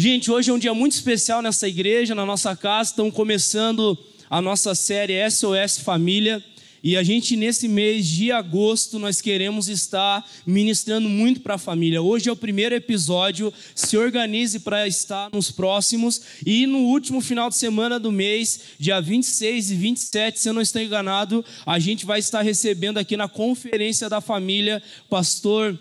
Gente, hoje é um dia muito especial nessa igreja, na nossa casa. Estamos começando a nossa série SOS Família. E a gente, nesse mês de agosto, nós queremos estar ministrando muito para a família. Hoje é o primeiro episódio. Se organize para estar nos próximos. E no último final de semana do mês, dia 26 e 27, se eu não estou enganado, a gente vai estar recebendo aqui na Conferência da Família, pastor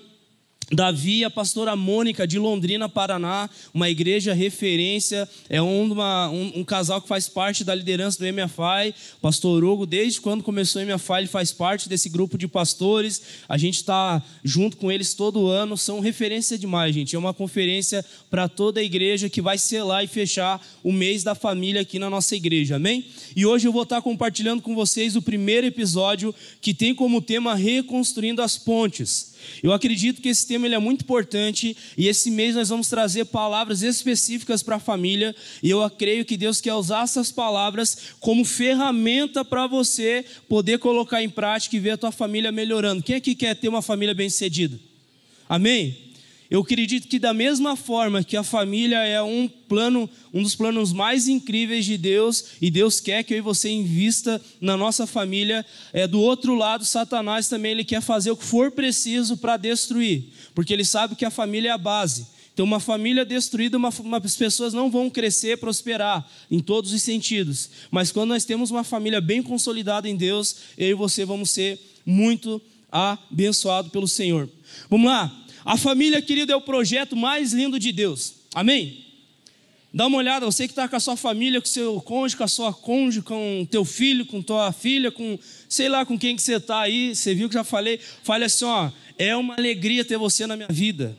Davi a pastora Mônica de Londrina, Paraná, uma igreja referência, é uma, um, um, casal que faz parte da liderança do MFI. Pastor Hugo, desde quando começou o MFI, ele faz parte desse grupo de pastores. A gente está junto com eles todo ano, são referência demais, gente. É uma conferência para toda a igreja que vai selar e fechar o mês da família aqui na nossa igreja, amém? E hoje eu vou estar compartilhando com vocês o primeiro episódio que tem como tema Reconstruindo as Pontes. Eu acredito que esse tema ele é muito importante e esse mês nós vamos trazer palavras específicas para a família e eu creio que Deus quer usar essas palavras como ferramenta para você poder colocar em prática e ver a tua família melhorando. Quem aqui quer ter uma família bem-sucedida? Amém? Eu acredito que da mesma forma que a família é um plano, um dos planos mais incríveis de Deus, e Deus quer que eu e você invista na nossa família, é do outro lado, Satanás também ele quer fazer o que for preciso para destruir, porque ele sabe que a família é a base. Então, uma família destruída, uma, uma, as pessoas não vão crescer, prosperar em todos os sentidos. Mas quando nós temos uma família bem consolidada em Deus, eu e você vamos ser muito abençoados pelo Senhor. Vamos lá. A família, querido, é o projeto mais lindo de Deus. Amém? Dá uma olhada, você que está com a sua família, com seu cônjuge, com a sua cônjuge, com teu filho, com tua filha, com sei lá com quem que você está aí. Você viu que já falei? Fale assim, ó, é uma alegria ter você na minha vida.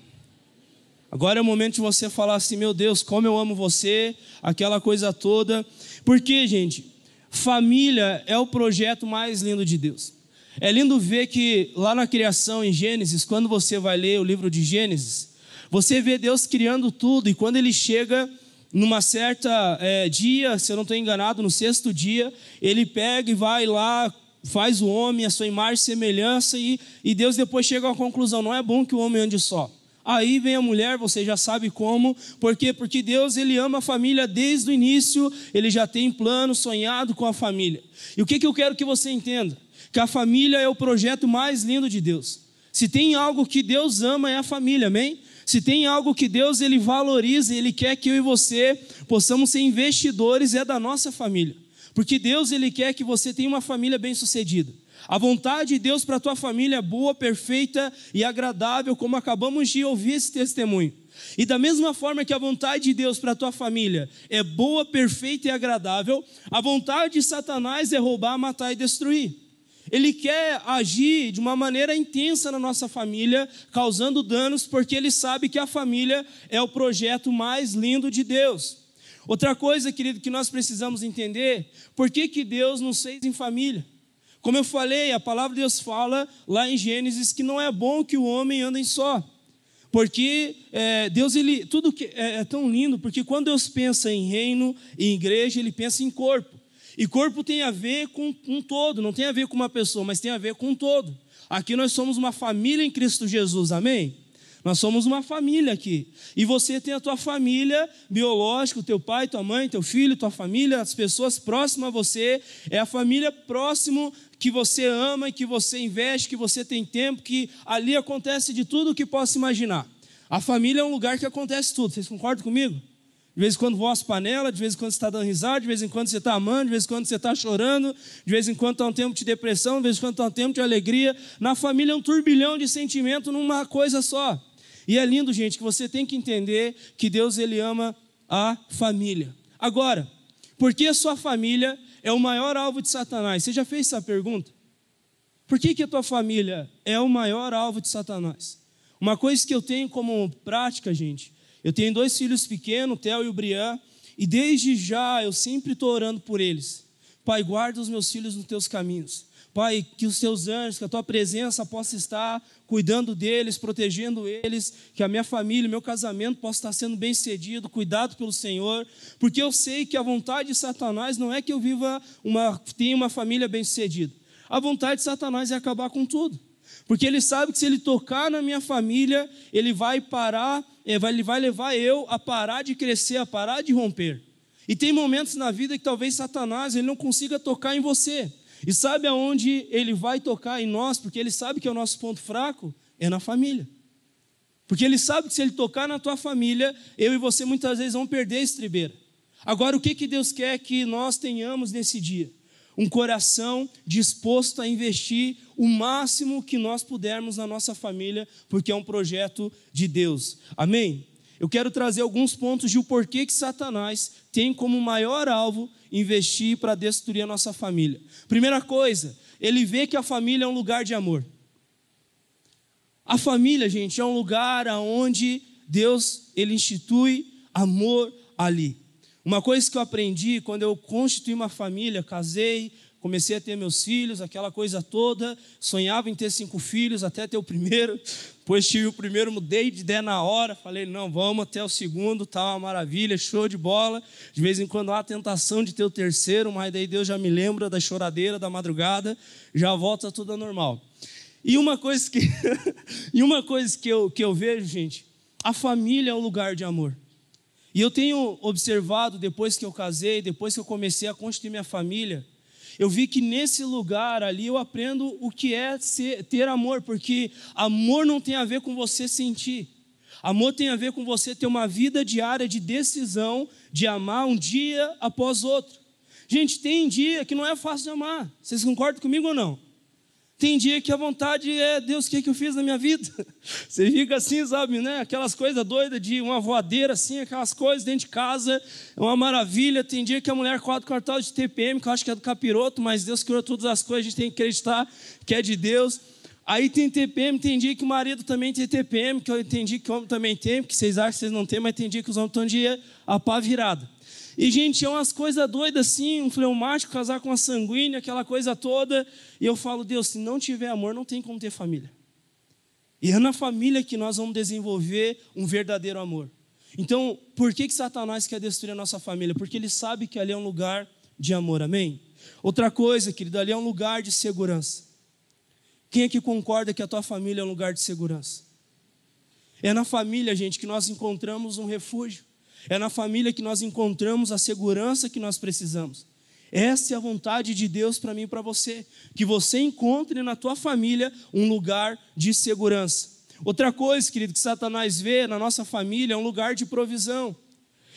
Agora é o momento de você falar assim, meu Deus, como eu amo você, aquela coisa toda. Porque, gente, família é o projeto mais lindo de Deus. É lindo ver que lá na criação, em Gênesis, quando você vai ler o livro de Gênesis, você vê Deus criando tudo, e quando ele chega numa certa é, dia, se eu não estou enganado, no sexto dia, ele pega e vai lá, faz o homem, a sua imagem e semelhança, e, e Deus depois chega à conclusão: não é bom que o homem ande só. Aí vem a mulher, você já sabe como. Por quê? Porque Deus ele ama a família desde o início, ele já tem plano, sonhado com a família. E o que, que eu quero que você entenda? Que a família é o projeto mais lindo de Deus. Se tem algo que Deus ama é a família, amém? Se tem algo que Deus ele valoriza, ele quer que eu e você possamos ser investidores é da nossa família. Porque Deus ele quer que você tenha uma família bem-sucedida. A vontade de Deus para a tua família é boa, perfeita e agradável, como acabamos de ouvir esse testemunho. E da mesma forma que a vontade de Deus para a tua família é boa, perfeita e agradável, a vontade de Satanás é roubar, matar e destruir. Ele quer agir de uma maneira intensa na nossa família, causando danos, porque ele sabe que a família é o projeto mais lindo de Deus. Outra coisa, querido, que nós precisamos entender, por que, que Deus nos fez em família? Como eu falei, a palavra de Deus fala lá em Gênesis que não é bom que o homem ande só. Porque é, Deus, ele, tudo que é, é tão lindo, porque quando Deus pensa em reino, em igreja, ele pensa em corpo. E corpo tem a ver com um todo, não tem a ver com uma pessoa, mas tem a ver com um todo. Aqui nós somos uma família em Cristo Jesus, amém? Nós somos uma família aqui. E você tem a tua família biológica, o teu pai, tua mãe, teu filho, tua família, as pessoas próximas a você. É a família próximo que você ama e que você investe, que você tem tempo, que ali acontece de tudo o que possa imaginar. A família é um lugar que acontece tudo. Vocês concordam comigo? De vez em quando voa as panelas, de vez em quando você está dando risada, de vez em quando você está amando, de vez em quando você está chorando, de vez em quando está um tempo de depressão, de vez em quando está um tempo de alegria. Na família é um turbilhão de sentimento numa coisa só. E é lindo, gente, que você tem que entender que Deus ele ama a família. Agora, por que a sua família é o maior alvo de Satanás? Você já fez essa pergunta? Por que, que a tua família é o maior alvo de Satanás? Uma coisa que eu tenho como prática, gente, eu tenho dois filhos pequenos, o Theo e o Brian, e desde já eu sempre estou orando por eles. Pai, guarda os meus filhos nos teus caminhos. Pai, que os teus anjos, que a tua presença possa estar cuidando deles, protegendo eles, que a minha família, meu casamento possa estar sendo bem cedido, cuidado pelo Senhor, porque eu sei que a vontade de Satanás não é que eu viva uma, tenha uma família bem sucedida. A vontade de Satanás é acabar com tudo. Porque ele sabe que se ele tocar na minha família, ele vai parar, é, ele vai levar eu a parar de crescer, a parar de romper. E tem momentos na vida que talvez Satanás ele não consiga tocar em você. E sabe aonde ele vai tocar em nós? Porque ele sabe que é o nosso ponto fraco é na família. Porque ele sabe que se ele tocar na tua família, eu e você muitas vezes vamos perder a estribeira. Agora, o que, que Deus quer que nós tenhamos nesse dia? Um coração disposto a investir o máximo que nós pudermos na nossa família, porque é um projeto de Deus. Amém? Eu quero trazer alguns pontos de o porquê que Satanás tem como maior alvo investir para destruir a nossa família. Primeira coisa, ele vê que a família é um lugar de amor. A família, gente, é um lugar onde Deus ele institui amor ali. Uma coisa que eu aprendi quando eu constituí uma família, casei, comecei a ter meus filhos, aquela coisa toda, sonhava em ter cinco filhos até ter o primeiro, depois tive o primeiro, mudei de ideia na hora, falei, não, vamos até o segundo, tá uma maravilha, show de bola. De vez em quando há a tentação de ter o terceiro, mas daí Deus já me lembra da choradeira, da madrugada, já volta tudo normal. E uma coisa que, e uma coisa que, eu, que eu vejo, gente, a família é um lugar de amor. E eu tenho observado, depois que eu casei, depois que eu comecei a constituir minha família, eu vi que nesse lugar ali eu aprendo o que é ser, ter amor, porque amor não tem a ver com você sentir. Amor tem a ver com você ter uma vida diária de decisão de amar um dia após outro. Gente, tem dia que não é fácil de amar. Vocês concordam comigo ou não? Tem dia que a vontade é, Deus, o que, é que eu fiz na minha vida? Você fica assim, sabe, né? Aquelas coisas doidas de uma voadeira, assim, aquelas coisas dentro de casa, é uma maravilha. Tem dia que a mulher quatro quartal de TPM, que eu acho que é do capiroto, mas Deus criou todas as coisas, a gente tem que acreditar que é de Deus. Aí tem TPM, tem dia que o marido também tem TPM, que eu entendi que o homem também tem, porque vocês acham que vocês não têm, mas tem dia que os homens estão dia a pá virada. E, gente, é umas coisas doidas assim, um fleumático casar com uma sanguínea, aquela coisa toda. E eu falo, Deus, se não tiver amor, não tem como ter família. E é na família que nós vamos desenvolver um verdadeiro amor. Então, por que, que Satanás quer destruir a nossa família? Porque ele sabe que ali é um lugar de amor, amém? Outra coisa, querido, ali é um lugar de segurança. Quem é que concorda que a tua família é um lugar de segurança? É na família, gente, que nós encontramos um refúgio. É na família que nós encontramos a segurança que nós precisamos. Essa é a vontade de Deus para mim e para você, que você encontre na tua família um lugar de segurança. Outra coisa, querido, que Satanás vê na nossa família é um lugar de provisão.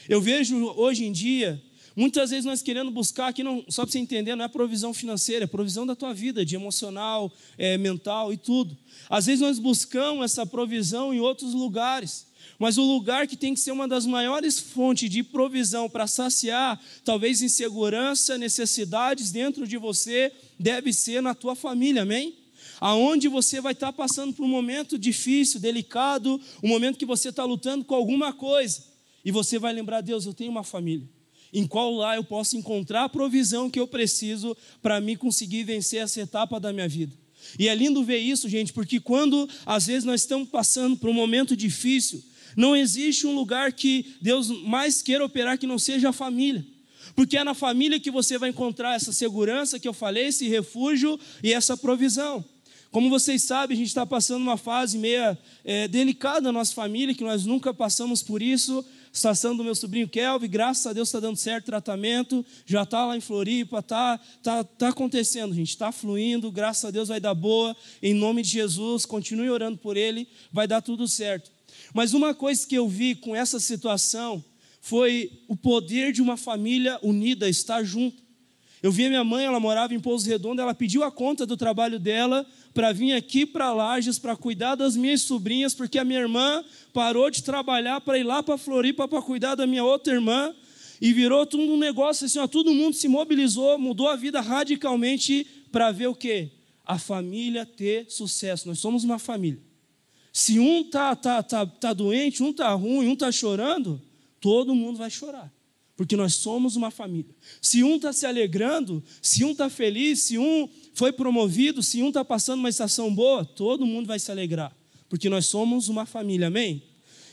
Eu vejo hoje em dia, muitas vezes nós querendo buscar aqui, não, só para você entender, não é provisão financeira, é provisão da tua vida, de emocional, é, mental e tudo. Às vezes nós buscamos essa provisão em outros lugares. Mas o lugar que tem que ser uma das maiores fontes de provisão para saciar, talvez insegurança, necessidades dentro de você, deve ser na tua família, amém? Aonde você vai estar passando por um momento difícil, delicado, um momento que você está lutando com alguma coisa, e você vai lembrar, Deus, eu tenho uma família em qual lá eu posso encontrar a provisão que eu preciso para me conseguir vencer essa etapa da minha vida. E é lindo ver isso, gente, porque quando às vezes nós estamos passando por um momento difícil, não existe um lugar que Deus mais queira operar que não seja a família. Porque é na família que você vai encontrar essa segurança que eu falei, esse refúgio e essa provisão. Como vocês sabem, a gente está passando uma fase meia é, delicada na nossa família, que nós nunca passamos por isso. Estação do meu sobrinho Kelvin, graças a Deus está dando certo tratamento, já está lá em Floripa, está tá, tá acontecendo, gente, está fluindo, graças a Deus vai dar boa, em nome de Jesus, continue orando por ele, vai dar tudo certo. Mas uma coisa que eu vi com essa situação foi o poder de uma família unida, estar junto. Eu vi a minha mãe, ela morava em Pouso Redondo, ela pediu a conta do trabalho dela para vir aqui para Lages para cuidar das minhas sobrinhas, porque a minha irmã parou de trabalhar para ir lá para Floripa para cuidar da minha outra irmã e virou tudo um negócio assim, ó, todo mundo se mobilizou, mudou a vida radicalmente para ver o quê? A família ter sucesso. Nós somos uma família. Se um tá, tá, tá, tá doente, um tá ruim, um tá chorando, todo mundo vai chorar. Porque nós somos uma família. Se um está se alegrando, se um está feliz, se um foi promovido, se um está passando uma estação boa, todo mundo vai se alegrar. Porque nós somos uma família, amém?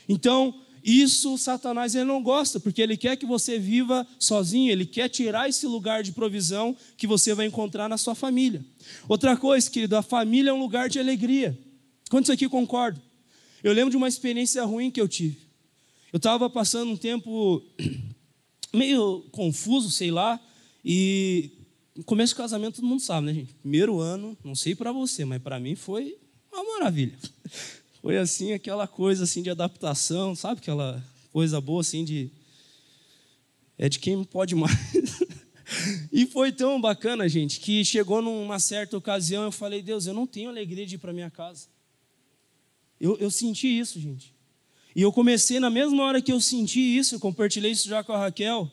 Então, isso Satanás ele não gosta, porque ele quer que você viva sozinho, ele quer tirar esse lugar de provisão que você vai encontrar na sua família. Outra coisa, querido, a família é um lugar de alegria. Quantos aqui concordam? Eu lembro de uma experiência ruim que eu tive. Eu estava passando um tempo meio confuso, sei lá, e no começo do casamento todo mundo sabe, né, gente? Primeiro ano, não sei para você, mas para mim foi uma maravilha. Foi assim, aquela coisa assim de adaptação, sabe? Aquela coisa boa assim de é de quem pode mais. e foi tão bacana, gente, que chegou numa certa ocasião eu falei: "Deus, eu não tenho alegria de ir para minha casa". Eu, eu senti isso, gente. E eu comecei, na mesma hora que eu senti isso, eu compartilhei isso já com a Raquel,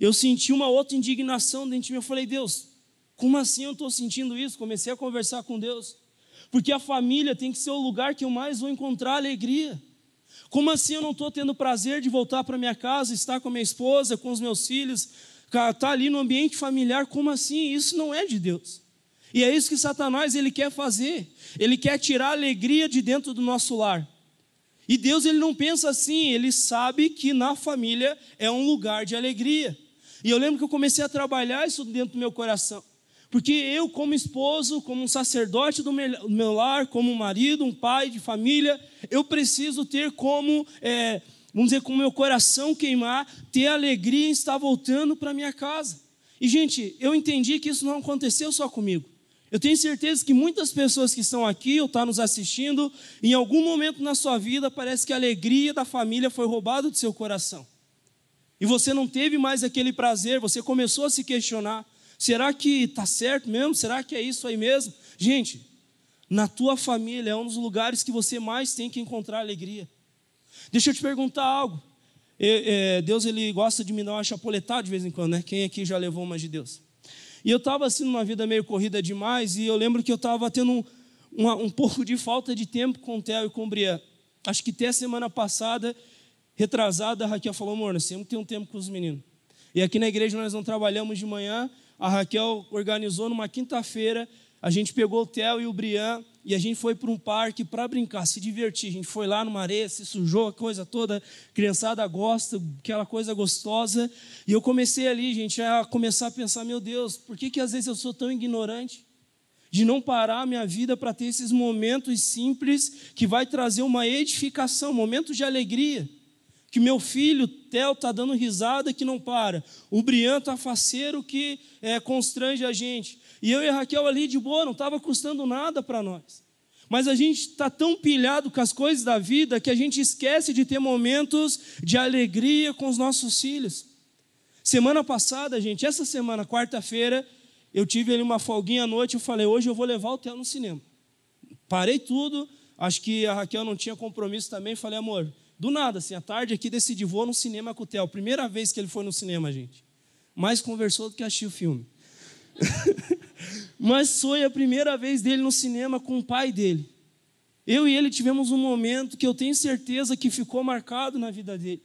eu senti uma outra indignação dentro de mim. Eu falei, Deus, como assim eu estou sentindo isso? Comecei a conversar com Deus. Porque a família tem que ser o lugar que eu mais vou encontrar alegria. Como assim eu não estou tendo prazer de voltar para minha casa, estar com a minha esposa, com os meus filhos, estar tá ali no ambiente familiar? Como assim? Isso não é de Deus. E é isso que Satanás ele quer fazer. Ele quer tirar a alegria de dentro do nosso lar. E Deus ele não pensa assim, ele sabe que na família é um lugar de alegria. E eu lembro que eu comecei a trabalhar isso dentro do meu coração. Porque eu, como esposo, como um sacerdote do meu lar, como um marido, um pai de família, eu preciso ter como, é, vamos dizer, com o meu coração queimar, ter alegria em estar voltando para minha casa. E, gente, eu entendi que isso não aconteceu só comigo. Eu tenho certeza que muitas pessoas que estão aqui ou estão tá nos assistindo, em algum momento na sua vida, parece que a alegria da família foi roubada do seu coração. E você não teve mais aquele prazer, você começou a se questionar: será que está certo mesmo? Será que é isso aí mesmo? Gente, na tua família é um dos lugares que você mais tem que encontrar alegria. Deixa eu te perguntar algo. Deus ele gosta de me dar uma chapoletada de vez em quando, né? Quem aqui já levou uma de Deus? E eu estava assim numa vida meio corrida demais, e eu lembro que eu estava tendo um, uma, um pouco de falta de tempo com o Theo e com o Brian. Acho que até a semana passada, retrasada, a Raquel falou, amor, nós que ter um tempo com os meninos. E aqui na igreja nós não trabalhamos de manhã, a Raquel organizou numa quinta-feira, a gente pegou o Theo e o Brian e a gente foi para um parque para brincar, se divertir. A gente foi lá numa areia, se sujou a coisa toda, criançada gosta, aquela coisa gostosa. E eu comecei ali, gente, a começar a pensar: meu Deus, por que, que às vezes eu sou tão ignorante? De não parar a minha vida para ter esses momentos simples que vai trazer uma edificação, momentos de alegria. Que meu filho, Theo, está dando risada que não para. O Brian está faceiro que é, constrange a gente. E eu e a Raquel ali de boa, não estava custando nada para nós. Mas a gente está tão pilhado com as coisas da vida que a gente esquece de ter momentos de alegria com os nossos filhos. Semana passada, gente, essa semana, quarta-feira, eu tive ali uma folguinha à noite, eu falei, hoje eu vou levar o Theo no cinema. Parei tudo, acho que a Raquel não tinha compromisso também, falei, amor, do nada, assim, à tarde aqui decidi, vou no cinema com o Theo. Primeira vez que ele foi no cinema, gente. Mais conversou do que assistiu o filme. Mas foi a primeira vez dele no cinema com o pai dele. Eu e ele tivemos um momento que eu tenho certeza que ficou marcado na vida dele.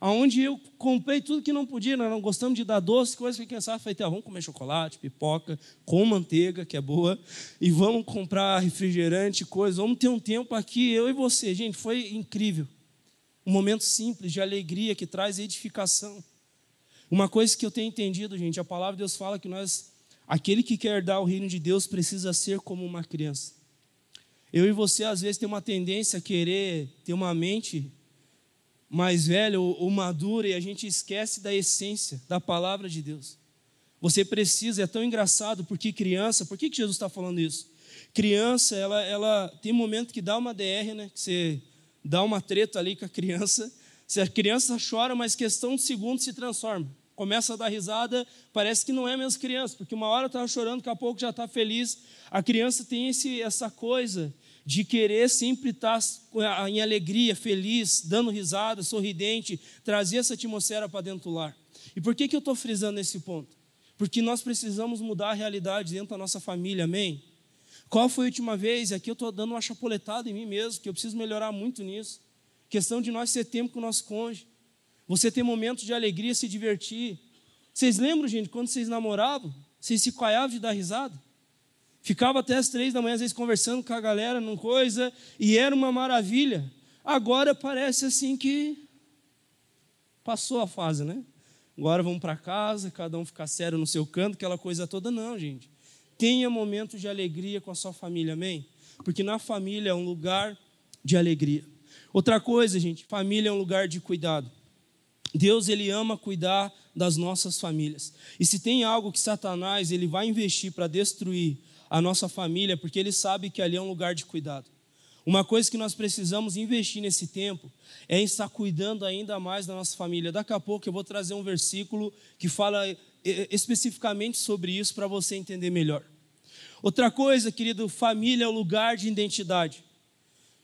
Aonde eu comprei tudo que não podia, nós não gostamos de dar doce, coisa que quem sabe, falei, vamos comer chocolate, pipoca, com manteiga, que é boa, e vamos comprar refrigerante, coisa, vamos ter um tempo aqui, eu e você. Gente, foi incrível. Um momento simples, de alegria, que traz edificação. Uma coisa que eu tenho entendido, gente, a palavra de Deus fala que nós Aquele que quer dar o reino de Deus precisa ser como uma criança. Eu e você, às vezes, tem uma tendência a querer ter uma mente mais velha ou, ou madura e a gente esquece da essência da palavra de Deus. Você precisa, é tão engraçado, porque criança, por que, que Jesus está falando isso? Criança, ela, ela tem momento que dá uma DR, né? Que você dá uma treta ali com a criança. Se a criança chora, mas questão de segundos se transforma começa a dar risada, parece que não é mesmo criança, porque uma hora estava chorando, daqui a pouco já está feliz. A criança tem esse, essa coisa de querer sempre estar tá em alegria, feliz, dando risada, sorridente, trazer essa atmosfera para dentro do lar. E por que, que eu estou frisando esse ponto? Porque nós precisamos mudar a realidade dentro da nossa família, amém? Qual foi a última vez? Aqui eu estou dando uma chapoletada em mim mesmo, que eu preciso melhorar muito nisso. Questão de nós ter tempo com o nosso cônjuge. Você ter momentos de alegria, se divertir. Vocês lembram, gente, quando vocês namoravam? Vocês se coiavam de dar risada? Ficava até as três da manhã, às vezes, conversando com a galera numa coisa, e era uma maravilha. Agora parece assim que passou a fase, né? Agora vamos para casa, cada um ficar sério no seu canto, aquela coisa toda. Não, gente. Tenha momentos de alegria com a sua família, amém? Porque na família é um lugar de alegria. Outra coisa, gente, família é um lugar de cuidado. Deus ele ama cuidar das nossas famílias. E se tem algo que Satanás ele vai investir para destruir a nossa família, porque ele sabe que ali é um lugar de cuidado. Uma coisa que nós precisamos investir nesse tempo é em estar cuidando ainda mais da nossa família. Daqui a pouco eu vou trazer um versículo que fala especificamente sobre isso para você entender melhor. Outra coisa, querido, família é o lugar de identidade.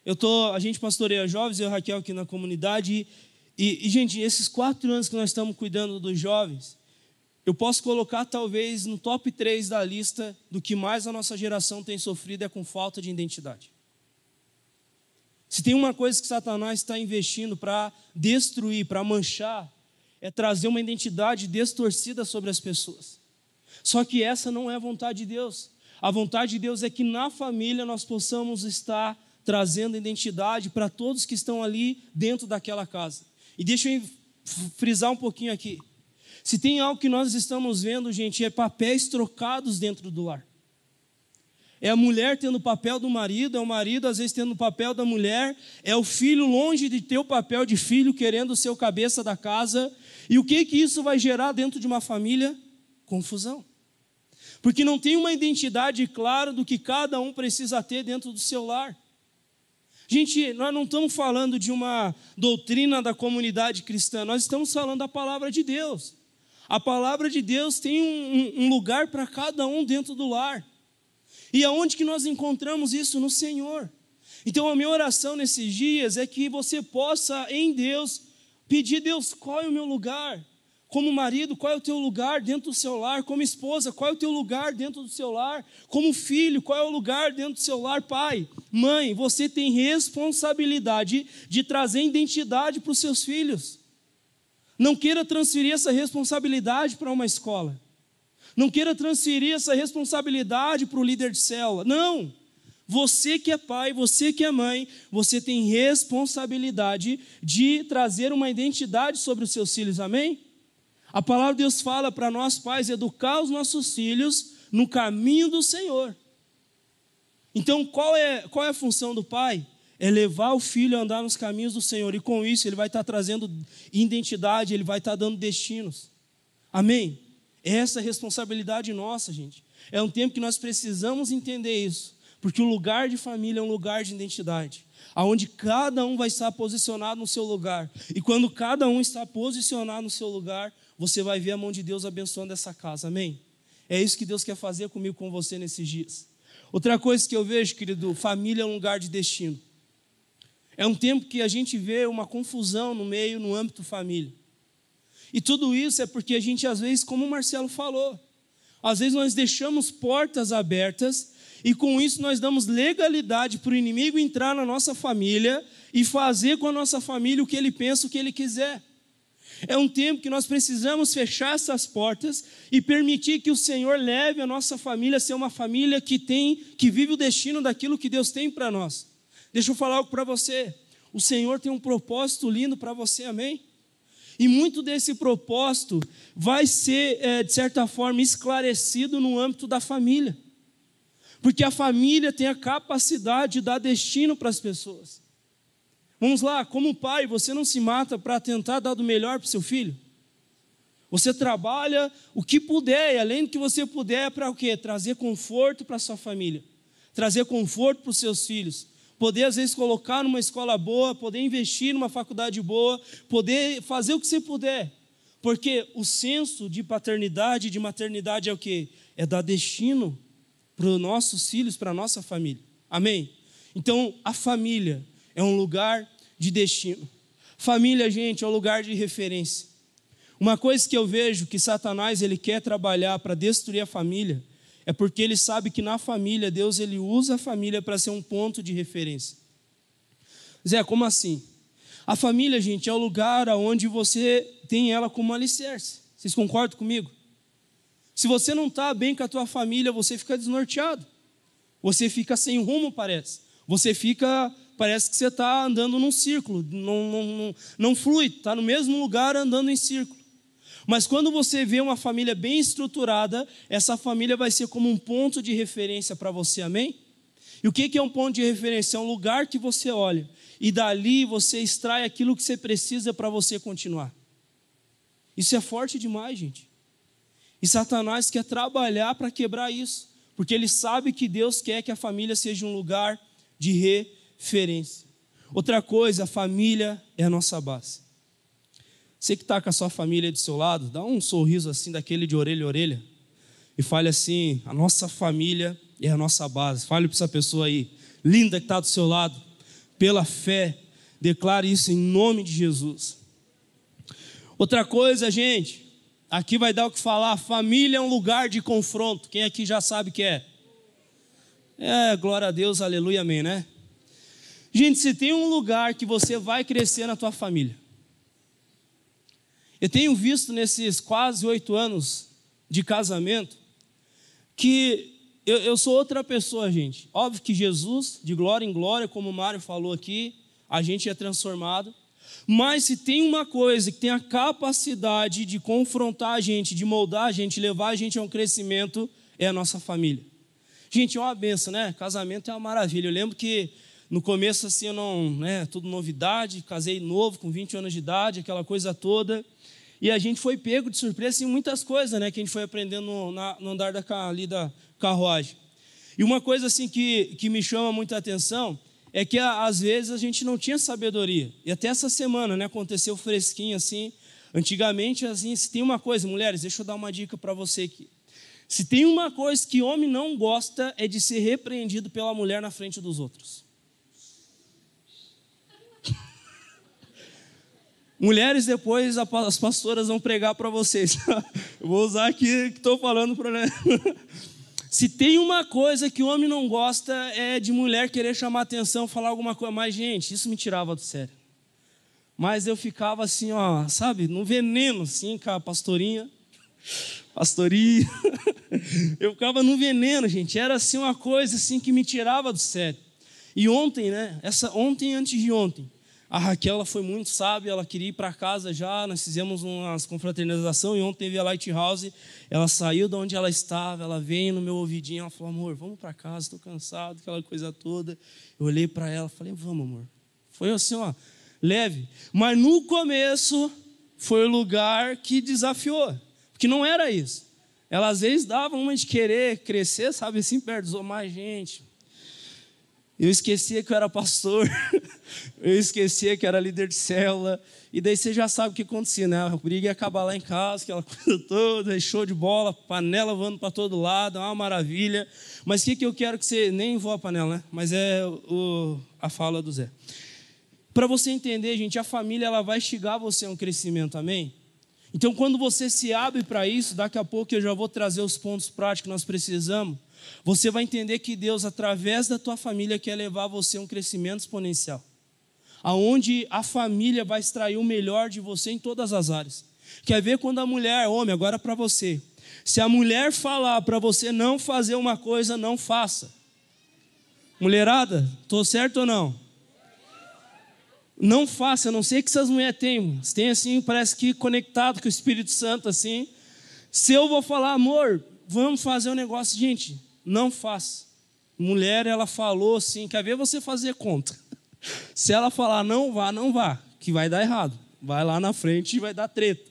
Eu tô, a gente pastoreia jovens, eu e Raquel aqui na comunidade, e, e, gente, esses quatro anos que nós estamos cuidando dos jovens, eu posso colocar talvez no top 3 da lista do que mais a nossa geração tem sofrido é com falta de identidade. Se tem uma coisa que Satanás está investindo para destruir, para manchar, é trazer uma identidade distorcida sobre as pessoas. Só que essa não é a vontade de Deus. A vontade de Deus é que na família nós possamos estar trazendo identidade para todos que estão ali dentro daquela casa. E deixa eu frisar um pouquinho aqui. Se tem algo que nós estamos vendo, gente, é papéis trocados dentro do lar. É a mulher tendo o papel do marido, é o marido às vezes tendo o papel da mulher, é o filho longe de ter o papel de filho, querendo ser o cabeça da casa. E o que que isso vai gerar dentro de uma família? Confusão. Porque não tem uma identidade clara do que cada um precisa ter dentro do seu lar. Gente, nós não estamos falando de uma doutrina da comunidade cristã, nós estamos falando da palavra de Deus. A palavra de Deus tem um, um lugar para cada um dentro do lar. E aonde que nós encontramos isso? No Senhor. Então a minha oração nesses dias é que você possa, em Deus, pedir, Deus, qual é o meu lugar? Como marido, qual é o teu lugar dentro do seu lar? Como esposa, qual é o teu lugar dentro do seu lar? Como filho, qual é o lugar dentro do seu lar? Pai, mãe, você tem responsabilidade de trazer identidade para os seus filhos. Não queira transferir essa responsabilidade para uma escola. Não queira transferir essa responsabilidade para o líder de célula. Não. Você que é pai, você que é mãe, você tem responsabilidade de trazer uma identidade sobre os seus filhos. Amém? A palavra de Deus fala para nós, pais, educar os nossos filhos no caminho do Senhor. Então, qual é, qual é a função do pai? É levar o filho a andar nos caminhos do Senhor, e com isso ele vai estar trazendo identidade, ele vai estar dando destinos. Amém? Essa é responsabilidade nossa, gente. É um tempo que nós precisamos entender isso, porque o lugar de família é um lugar de identidade, aonde cada um vai estar posicionado no seu lugar. E quando cada um está posicionado no seu lugar, você vai ver a mão de Deus abençoando essa casa, amém? É isso que Deus quer fazer comigo, com você nesses dias. Outra coisa que eu vejo, querido, família é um lugar de destino. É um tempo que a gente vê uma confusão no meio, no âmbito família. E tudo isso é porque a gente, às vezes, como o Marcelo falou, às vezes nós deixamos portas abertas e com isso nós damos legalidade para o inimigo entrar na nossa família e fazer com a nossa família o que ele pensa, o que ele quiser. É um tempo que nós precisamos fechar essas portas e permitir que o Senhor leve a nossa família a ser uma família que tem, que vive o destino daquilo que Deus tem para nós. Deixa eu falar algo para você. O Senhor tem um propósito lindo para você, amém? E muito desse propósito vai ser, é, de certa forma, esclarecido no âmbito da família. Porque a família tem a capacidade de dar destino para as pessoas. Vamos lá, como pai, você não se mata para tentar dar do melhor para o seu filho? Você trabalha o que puder, e além do que você puder, para o quê? Trazer conforto para sua família, trazer conforto para os seus filhos, poder às vezes colocar numa escola boa, poder investir numa faculdade boa, poder fazer o que você puder, porque o senso de paternidade de maternidade é o que? É dar destino para os nossos filhos, para a nossa família. Amém? Então, a família é um lugar de destino. Família, gente, é um lugar de referência. Uma coisa que eu vejo que Satanás ele quer trabalhar para destruir a família é porque ele sabe que na família Deus ele usa a família para ser um ponto de referência. Zé, como assim? A família, gente, é o lugar onde você tem ela como alicerce. Vocês concordam comigo? Se você não está bem com a tua família, você fica desnorteado. Você fica sem rumo, parece. Você fica parece que você está andando num círculo, não, não, não, não flui, está no mesmo lugar andando em círculo. Mas quando você vê uma família bem estruturada, essa família vai ser como um ponto de referência para você, amém? E o que é um ponto de referência? É um lugar que você olha e dali você extrai aquilo que você precisa para você continuar. Isso é forte demais, gente. E Satanás quer trabalhar para quebrar isso, porque ele sabe que Deus quer que a família seja um lugar de referência. Outra coisa, a família é a nossa base. Você que está com a sua família do seu lado, dá um sorriso assim, daquele de orelha a orelha, e fale assim: a nossa família é a nossa base. Fale para essa pessoa aí, linda que está do seu lado, pela fé, declare isso em nome de Jesus. Outra coisa, gente, aqui vai dar o que falar: família é um lugar de confronto. Quem aqui já sabe que é? É, glória a Deus, aleluia, amém, né? Gente, se tem um lugar que você vai crescer na tua família, eu tenho visto nesses quase oito anos de casamento que eu, eu, sou outra pessoa, gente. Óbvio que Jesus, de glória em glória, como o Mário falou aqui, a gente é transformado. Mas se tem uma coisa que tem a capacidade de confrontar a gente, de moldar a gente, levar a gente a um crescimento, é a nossa família. Gente, é uma benção, né? Casamento é uma maravilha. Eu lembro que no começo, assim, eu não, né, tudo novidade, casei novo, com 20 anos de idade, aquela coisa toda. E a gente foi pego de surpresa em muitas coisas, né, que a gente foi aprendendo no, no andar da, ali da carruagem. E uma coisa, assim, que, que me chama muita atenção é que às vezes a gente não tinha sabedoria. E até essa semana, né, aconteceu fresquinho assim. Antigamente, assim, se tem uma coisa, mulheres, deixa eu dar uma dica para você aqui. Se tem uma coisa que homem não gosta é de ser repreendido pela mulher na frente dos outros. Mulheres, depois as pastoras vão pregar para vocês. Eu vou usar aqui que estou falando para. Se tem uma coisa que o homem não gosta é de mulher querer chamar atenção, falar alguma coisa. Mas, gente, isso me tirava do sério. Mas eu ficava assim, ó, sabe, no veneno, assim, com a pastorinha. Pastoria. Eu ficava no veneno, gente. Era assim uma coisa assim que me tirava do sério. E ontem, né? Essa ontem antes de ontem, a Raquel ela foi muito sábia, ela queria ir para casa já, nós fizemos uma confraternização e ontem teve a Lighthouse, ela saiu de onde ela estava, ela veio no meu ouvidinho, ela falou, amor, vamos para casa, estou cansado, aquela coisa toda. Eu olhei para ela, falei, vamos, amor. Foi assim, ó, leve. Mas no começo foi o lugar que desafiou, porque não era isso. Ela às vezes dava uma de querer crescer, sabe, assim, perto mais gente. Eu esquecia que eu era pastor, eu esquecia que era líder de célula, e daí você já sabe o que acontecia, né? A briga ia acabar lá em casa, aquela coisa toda, show de bola, panela voando para todo lado, uma maravilha. Mas o que, que eu quero que você. Nem voa a panela, né? Mas é o, a fala do Zé. Para você entender, gente, a família ela vai chegar você a um crescimento, amém? Então, quando você se abre para isso, daqui a pouco eu já vou trazer os pontos práticos que nós precisamos. Você vai entender que Deus, através da tua família, quer levar você a um crescimento exponencial. Aonde a família vai extrair o melhor de você em todas as áreas. Quer ver quando a mulher, homem, agora para você. Se a mulher falar para você não fazer uma coisa, não faça. Mulherada, estou certo ou não? Não faça, eu não sei o que essas mulheres têm. Tem assim, parece que conectado com o Espírito Santo, assim. Se eu vou falar, amor, vamos fazer um negócio, gente, não faça. Mulher, ela falou assim: quer ver você fazer conta? Se ela falar não vá, não vá, que vai dar errado. Vai lá na frente e vai dar treta.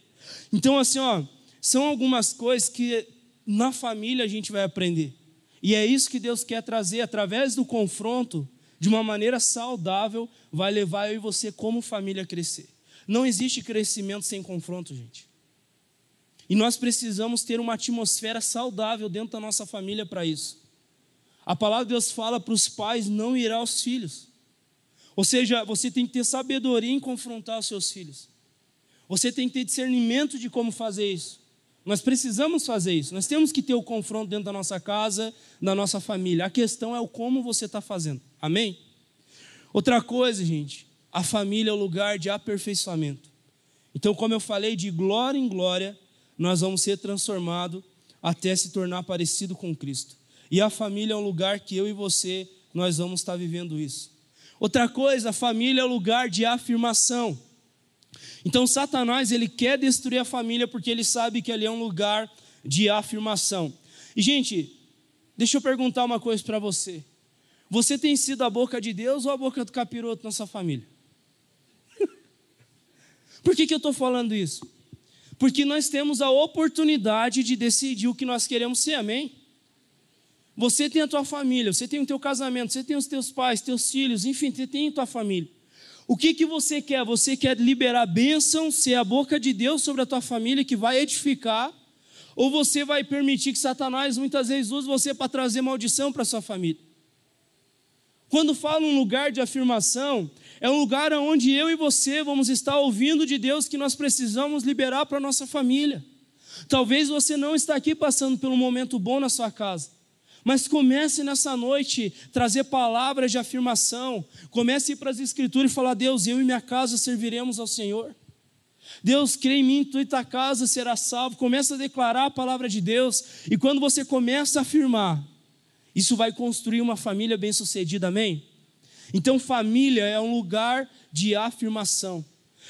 Então, assim, ó, são algumas coisas que na família a gente vai aprender. E é isso que Deus quer trazer através do confronto, de uma maneira saudável, vai levar eu e você como família a crescer. Não existe crescimento sem confronto, gente. E nós precisamos ter uma atmosfera saudável dentro da nossa família para isso. A palavra de Deus fala para os pais não ir aos filhos. Ou seja, você tem que ter sabedoria em confrontar os seus filhos. Você tem que ter discernimento de como fazer isso. Nós precisamos fazer isso. Nós temos que ter o confronto dentro da nossa casa, da nossa família. A questão é o como você está fazendo. Amém? Outra coisa, gente, a família é o lugar de aperfeiçoamento. Então, como eu falei, de glória em glória, nós vamos ser transformados até se tornar parecido com Cristo. E a família é um lugar que eu e você, nós vamos estar vivendo isso. Outra coisa, a família é o lugar de afirmação. Então, Satanás, ele quer destruir a família porque ele sabe que ali é um lugar de afirmação. E, gente, deixa eu perguntar uma coisa para você. Você tem sido a boca de Deus ou a boca do capiroto na sua família? Por que, que eu estou falando isso? Porque nós temos a oportunidade de decidir o que nós queremos ser, amém? Você tem a tua família, você tem o teu casamento, você tem os teus pais, teus filhos, enfim, você tem a tua família. O que, que você quer? Você quer liberar bênção, ser a boca de Deus sobre a tua família que vai edificar? Ou você vai permitir que Satanás muitas vezes use você para trazer maldição para a sua família? Quando falo um lugar de afirmação, é um lugar onde eu e você vamos estar ouvindo de Deus que nós precisamos liberar para a nossa família. Talvez você não está aqui passando por um momento bom na sua casa. Mas comece nessa noite trazer palavras de afirmação. Comece a ir para as escrituras e falar: Deus, eu e minha casa serviremos ao Senhor. Deus, crê em mim, tu e tua casa será salvo. Começa a declarar a palavra de Deus. E quando você começa a afirmar, isso vai construir uma família bem-sucedida, amém? Então, família é um lugar de afirmação.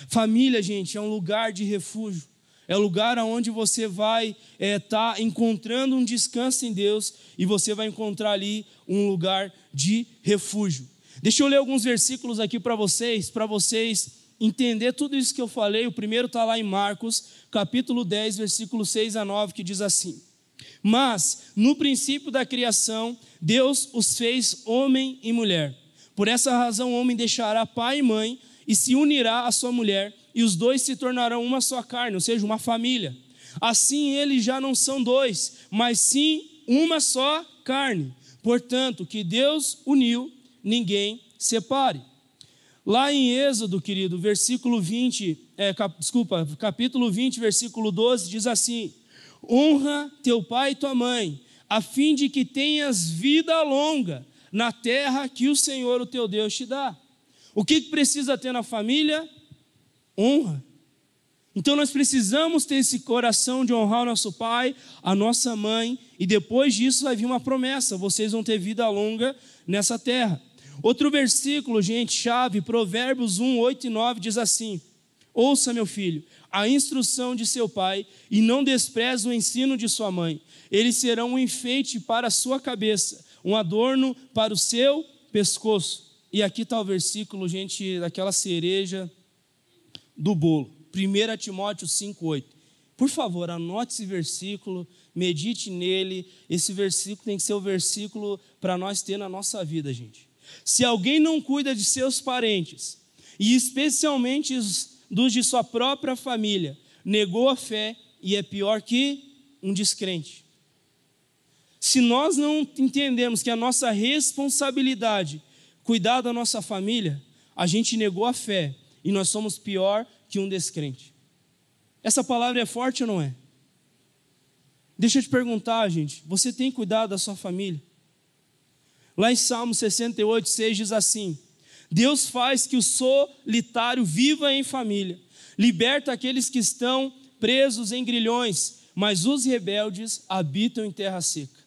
Família, gente, é um lugar de refúgio. É o lugar onde você vai estar é, tá encontrando um descanso em Deus e você vai encontrar ali um lugar de refúgio. Deixa eu ler alguns versículos aqui para vocês, para vocês entender tudo isso que eu falei. O primeiro está lá em Marcos, capítulo 10, versículo 6 a 9, que diz assim: Mas no princípio da criação, Deus os fez homem e mulher. Por essa razão, o homem deixará pai e mãe e se unirá à sua mulher e os dois se tornarão uma só carne, ou seja, uma família. Assim eles já não são dois, mas sim uma só carne. Portanto, que Deus uniu, ninguém separe. Lá em Êxodo, querido, versículo 20, é, cap, desculpa, capítulo 20, versículo 12, diz assim: Honra teu pai e tua mãe, a fim de que tenhas vida longa na terra que o Senhor, o teu Deus, te dá. O que precisa ter na família? honra. Então nós precisamos ter esse coração de honrar o nosso pai, a nossa mãe, e depois disso vai vir uma promessa: vocês vão ter vida longa nessa terra. Outro versículo, gente, chave, Provérbios 1, 8 e 9 diz assim: Ouça, meu filho, a instrução de seu pai, e não despreze o ensino de sua mãe. Eles serão um enfeite para a sua cabeça, um adorno para o seu pescoço. E aqui está o versículo, gente, daquela cereja do bolo. 1 Timóteo 5,8. Por favor, anote esse versículo, medite nele. Esse versículo tem que ser o versículo para nós ter na nossa vida, gente. Se alguém não cuida de seus parentes, e especialmente dos de sua própria família, negou a fé e é pior que um descrente. Se nós não entendemos que a nossa responsabilidade cuidar da nossa família, a gente negou a fé e nós somos pior que um descrente. Essa palavra é forte ou não é? Deixa eu te perguntar, gente, você tem cuidado da sua família? Lá em Salmo 68, 6 diz assim: Deus faz que o solitário viva em família, liberta aqueles que estão presos em grilhões, mas os rebeldes habitam em terra seca.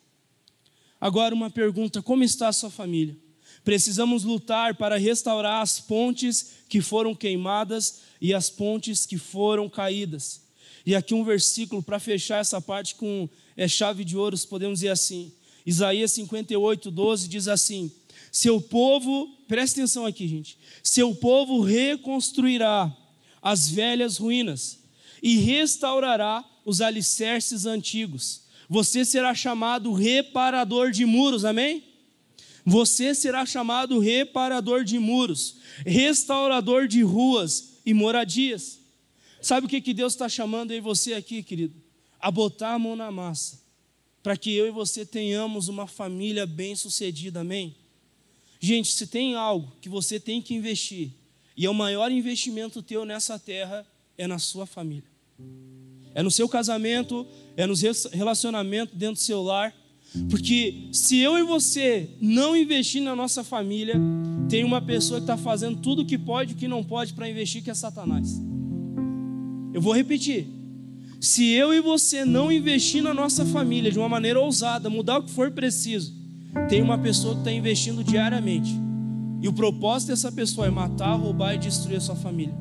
Agora, uma pergunta: como está a sua família? Precisamos lutar para restaurar as pontes que foram queimadas e as pontes que foram caídas. E aqui um versículo para fechar essa parte com é, chave de ouro, podemos dizer assim. Isaías 58, 12 diz assim: Seu povo, presta atenção aqui, gente. Seu povo reconstruirá as velhas ruínas e restaurará os alicerces antigos. Você será chamado reparador de muros, amém? Você será chamado reparador de muros, restaurador de ruas e moradias. Sabe o que, que Deus está chamando aí você aqui, querido? A botar a mão na massa, para que eu e você tenhamos uma família bem-sucedida, amém? Gente, se tem algo que você tem que investir, e é o maior investimento teu nessa terra, é na sua família. É no seu casamento, é nos relacionamentos dentro do seu lar porque se eu e você não investir na nossa família, tem uma pessoa que está fazendo tudo o que pode e o que não pode para investir, que é Satanás. Eu vou repetir. Se eu e você não investir na nossa família de uma maneira ousada, mudar o que for preciso, tem uma pessoa que está investindo diariamente. E o propósito dessa pessoa é matar, roubar e destruir a sua família.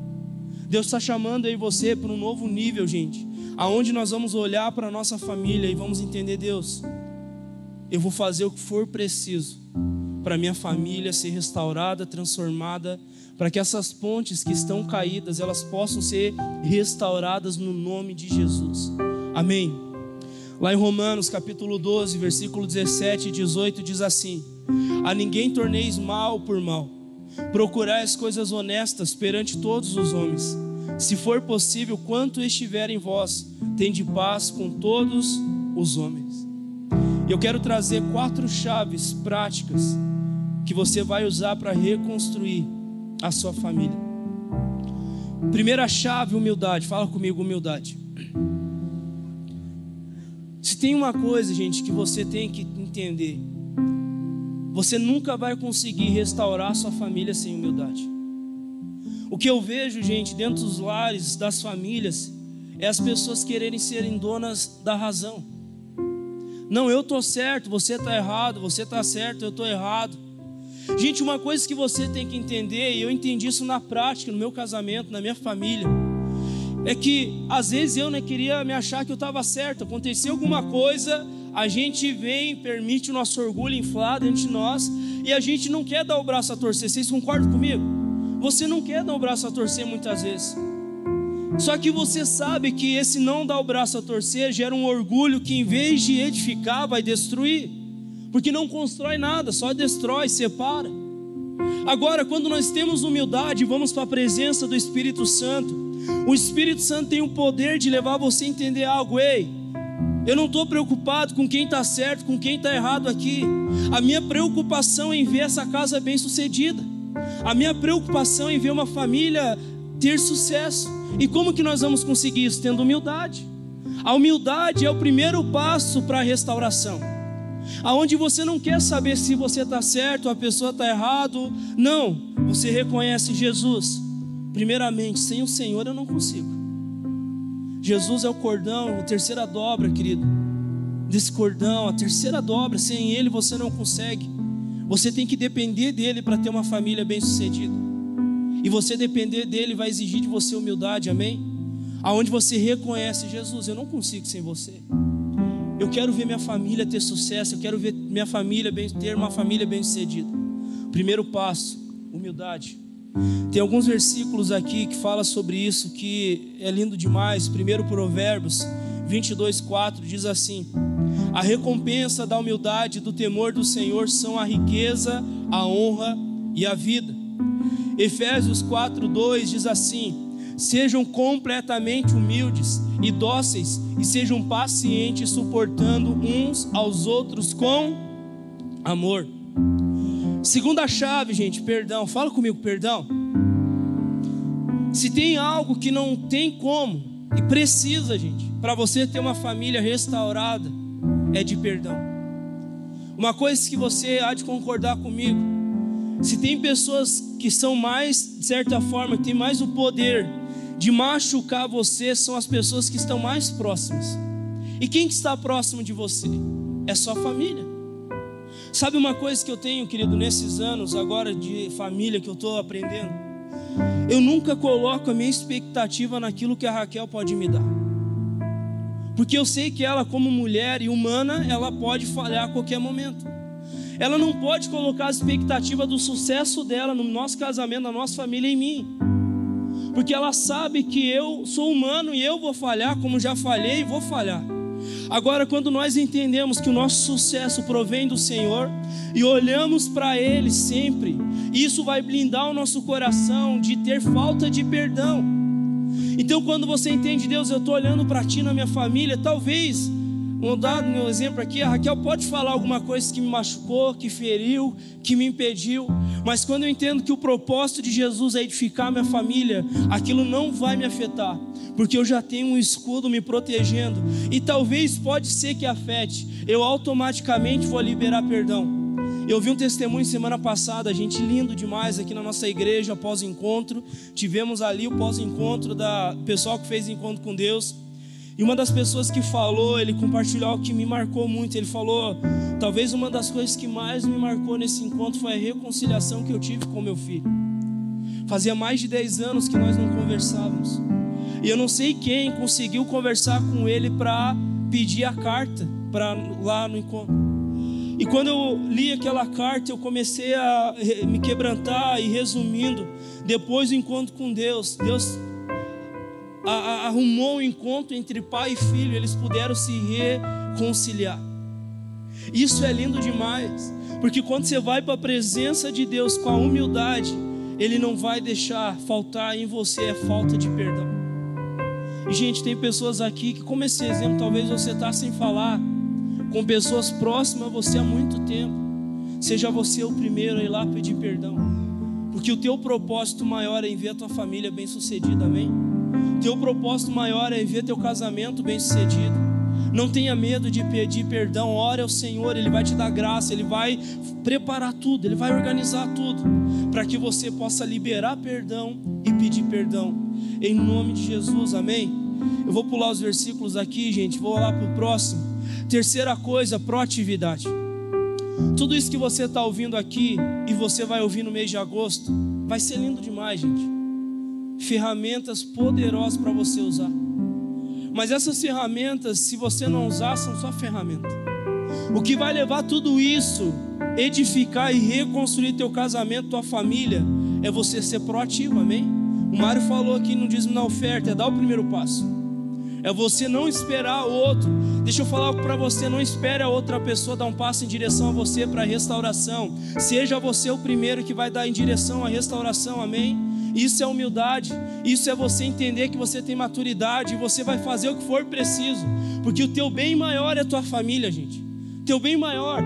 Deus está chamando aí você para um novo nível, gente, aonde nós vamos olhar para a nossa família e vamos entender Deus. Eu vou fazer o que for preciso para minha família ser restaurada, transformada, para que essas pontes que estão caídas, elas possam ser restauradas no nome de Jesus. Amém. Lá em Romanos, capítulo 12, versículo 17 e 18 diz assim: A ninguém torneis mal por mal. Procurai as coisas honestas perante todos os homens. Se for possível, quanto estiver em vós, tende paz com todos os homens. Eu quero trazer quatro chaves práticas que você vai usar para reconstruir a sua família. Primeira chave, humildade. Fala comigo, humildade. Se tem uma coisa, gente, que você tem que entender, você nunca vai conseguir restaurar a sua família sem humildade. O que eu vejo, gente, dentro dos lares, das famílias, é as pessoas quererem serem donas da razão. Não, eu estou certo, você está errado, você está certo, eu estou errado. Gente, uma coisa que você tem que entender, e eu entendi isso na prática, no meu casamento, na minha família, é que às vezes eu né, queria me achar que eu estava certo. Aconteceu alguma coisa, a gente vem, permite o nosso orgulho inflado dentro de nós, e a gente não quer dar o braço a torcer. Vocês concordam comigo? Você não quer dar o braço a torcer muitas vezes. Só que você sabe que esse não dar o braço a torcer gera um orgulho que, em vez de edificar, vai destruir porque não constrói nada, só destrói, separa. Agora, quando nós temos humildade, vamos para a presença do Espírito Santo. O Espírito Santo tem o poder de levar você a entender algo. Ei, eu não estou preocupado com quem está certo, com quem está errado aqui. A minha preocupação é em ver essa casa bem sucedida. A minha preocupação em ver uma família ter sucesso. E como que nós vamos conseguir isso? Tendo humildade. A humildade é o primeiro passo para a restauração aonde você não quer saber se você está certo, a pessoa está errado. Não, você reconhece Jesus. Primeiramente, sem o Senhor eu não consigo. Jesus é o cordão, a terceira dobra, querido, desse cordão, a terceira dobra. Sem Ele você não consegue. Você tem que depender dele para ter uma família bem-sucedida. E você depender dele vai exigir de você humildade, amém? Aonde você reconhece Jesus, eu não consigo sem você. Eu quero ver minha família ter sucesso, eu quero ver minha família bem, ter uma família bem-sucedida. Primeiro passo, humildade. Tem alguns versículos aqui que fala sobre isso que é lindo demais. Primeiro Provérbios 22:4 diz assim: A recompensa da humildade e do temor do Senhor são a riqueza, a honra e a vida. Efésios 4:2 diz assim: Sejam completamente humildes e dóceis e sejam pacientes, suportando uns aos outros com amor. Segunda chave, gente, perdão. Fala comigo, perdão. Se tem algo que não tem como e precisa, gente, para você ter uma família restaurada, é de perdão. Uma coisa que você há de concordar comigo, se tem pessoas que são mais, de certa forma, que têm mais o poder de machucar você são as pessoas que estão mais próximas. E quem que está próximo de você? É sua família. Sabe uma coisa que eu tenho, querido, nesses anos agora de família que eu estou aprendendo? Eu nunca coloco a minha expectativa naquilo que a Raquel pode me dar. Porque eu sei que ela, como mulher e humana, ela pode falhar a qualquer momento. Ela não pode colocar a expectativa do sucesso dela no nosso casamento, na nossa família em mim porque ela sabe que eu sou humano e eu vou falhar, como já falhei e vou falhar. Agora, quando nós entendemos que o nosso sucesso provém do Senhor e olhamos para Ele sempre, isso vai blindar o nosso coração de ter falta de perdão. Então, quando você entende, Deus, eu estou olhando para Ti na minha família, talvez Vou dar um exemplo aqui, a Raquel pode falar alguma coisa que me machucou, que feriu, que me impediu, mas quando eu entendo que o propósito de Jesus é edificar minha família, aquilo não vai me afetar, porque eu já tenho um escudo me protegendo, e talvez pode ser que afete, eu automaticamente vou liberar perdão. Eu vi um testemunho semana passada, gente lindo demais aqui na nossa igreja, pós-encontro. Tivemos ali o pós-encontro da pessoal que fez encontro com Deus. E uma das pessoas que falou, ele compartilhou algo que me marcou muito. Ele falou: talvez uma das coisas que mais me marcou nesse encontro foi a reconciliação que eu tive com meu filho. Fazia mais de 10 anos que nós não conversávamos. E eu não sei quem conseguiu conversar com ele para pedir a carta para lá no encontro. E quando eu li aquela carta, eu comecei a me quebrantar e resumindo, depois do encontro com Deus, Deus arrumou um encontro entre pai e filho, eles puderam se reconciliar. Isso é lindo demais, porque quando você vai para a presença de Deus com a humildade, Ele não vai deixar faltar em você a falta de perdão. E gente, tem pessoas aqui que, como esse exemplo, talvez você está sem falar com pessoas próximas a você há muito tempo. Seja você o primeiro a ir lá pedir perdão, porque o teu propósito maior é ver a tua família bem sucedida, amém? Teu propósito maior é ver teu casamento bem sucedido. Não tenha medo de pedir perdão. Ore ao Senhor, Ele vai te dar graça, Ele vai preparar tudo, Ele vai organizar tudo para que você possa liberar perdão e pedir perdão. Em nome de Jesus, amém? Eu vou pular os versículos aqui, gente. Vou lá para o próximo. Terceira coisa, proatividade. Tudo isso que você está ouvindo aqui e você vai ouvir no mês de agosto, vai ser lindo demais, gente ferramentas poderosas para você usar. Mas essas ferramentas, se você não usar, são só ferramentas. O que vai levar tudo isso, edificar e reconstruir teu casamento, tua família, é você ser proativo, amém? O Mário falou aqui no dízimo na oferta, é dar o primeiro passo. É você não esperar o outro. Deixa eu falar algo para você, não espere a outra pessoa dar um passo em direção a você para a restauração. Seja você o primeiro que vai dar em direção à restauração, amém? Isso é humildade. Isso é você entender que você tem maturidade e você vai fazer o que for preciso, porque o teu bem maior é a tua família, gente. Teu bem maior.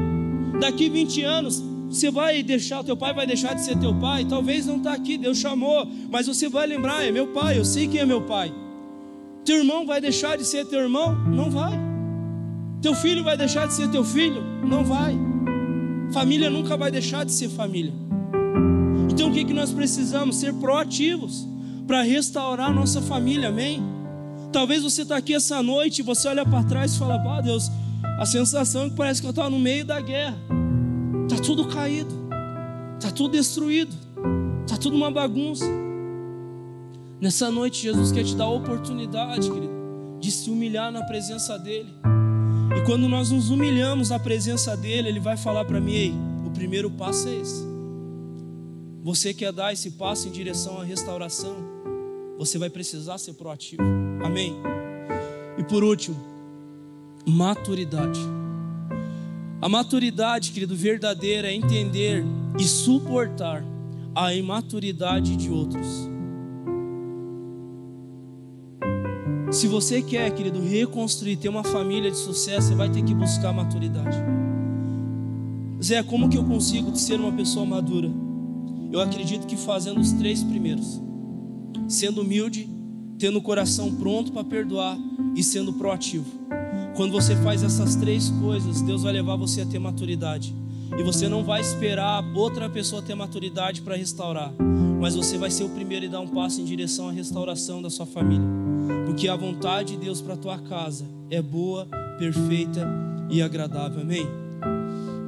Daqui 20 anos, você vai deixar, teu pai vai deixar de ser teu pai, talvez não está aqui, Deus chamou, mas você vai lembrar, é meu pai, eu sei quem é meu pai. Teu irmão vai deixar de ser teu irmão? Não vai. Teu filho vai deixar de ser teu filho? Não vai. Família nunca vai deixar de ser família. Então o que, que nós precisamos? Ser proativos para restaurar nossa família, amém? Talvez você está aqui essa noite e você olha para trás e fala, pá, Deus, a sensação é que parece que eu estava no meio da guerra. Está tudo caído, está tudo destruído, está tudo uma bagunça. Nessa noite, Jesus quer te dar a oportunidade, querido, de se humilhar na presença dEle. E quando nós nos humilhamos na presença dEle, Ele vai falar para mim: Ei, o primeiro passo é esse. Você quer dar esse passo em direção à restauração? Você vai precisar ser proativo. Amém? E por último, maturidade. A maturidade, querido, verdadeira é entender e suportar a imaturidade de outros. Se você quer, querido, reconstruir, ter uma família de sucesso, você vai ter que buscar maturidade. Zé, como que eu consigo ser uma pessoa madura? Eu acredito que fazendo os três primeiros, sendo humilde, tendo o coração pronto para perdoar e sendo proativo. Quando você faz essas três coisas, Deus vai levar você a ter maturidade. E você não vai esperar outra pessoa ter maturidade para restaurar, mas você vai ser o primeiro e dar um passo em direção à restauração da sua família. Porque a vontade de Deus para tua casa é boa, perfeita e agradável. Amém?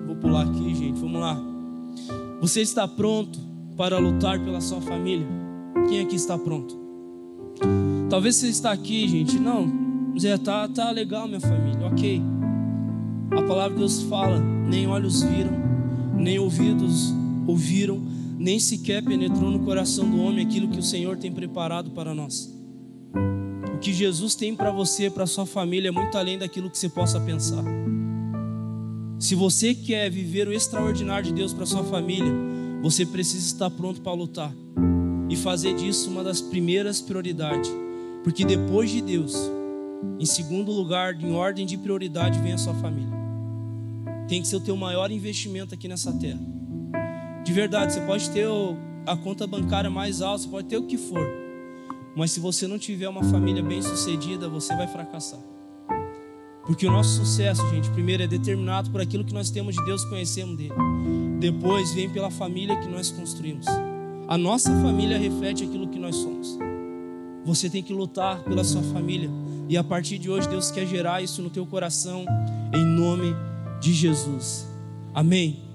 Vou pular aqui, gente. Vamos lá. Você está pronto para lutar pela sua família? Quem aqui está pronto? Talvez você está aqui, gente. Não, Zé, tá, tá legal, minha família, ok. A palavra de Deus fala: nem olhos viram, nem ouvidos ouviram, nem sequer penetrou no coração do homem aquilo que o Senhor tem preparado para nós. Que Jesus tem para você, para sua família, é muito além daquilo que você possa pensar. Se você quer viver o extraordinário de Deus para sua família, você precisa estar pronto para lutar e fazer disso uma das primeiras prioridades, porque depois de Deus, em segundo lugar, em ordem de prioridade, vem a sua família. Tem que ser o teu maior investimento aqui nessa terra. De verdade, você pode ter a conta bancária mais alta, você pode ter o que for, mas se você não tiver uma família bem sucedida, você vai fracassar. Porque o nosso sucesso, gente, primeiro é determinado por aquilo que nós temos de Deus, conhecemos dele. Depois vem pela família que nós construímos. A nossa família reflete aquilo que nós somos. Você tem que lutar pela sua família E a partir de hoje, Deus quer gerar isso no teu coração, em nome de Jesus. Amém.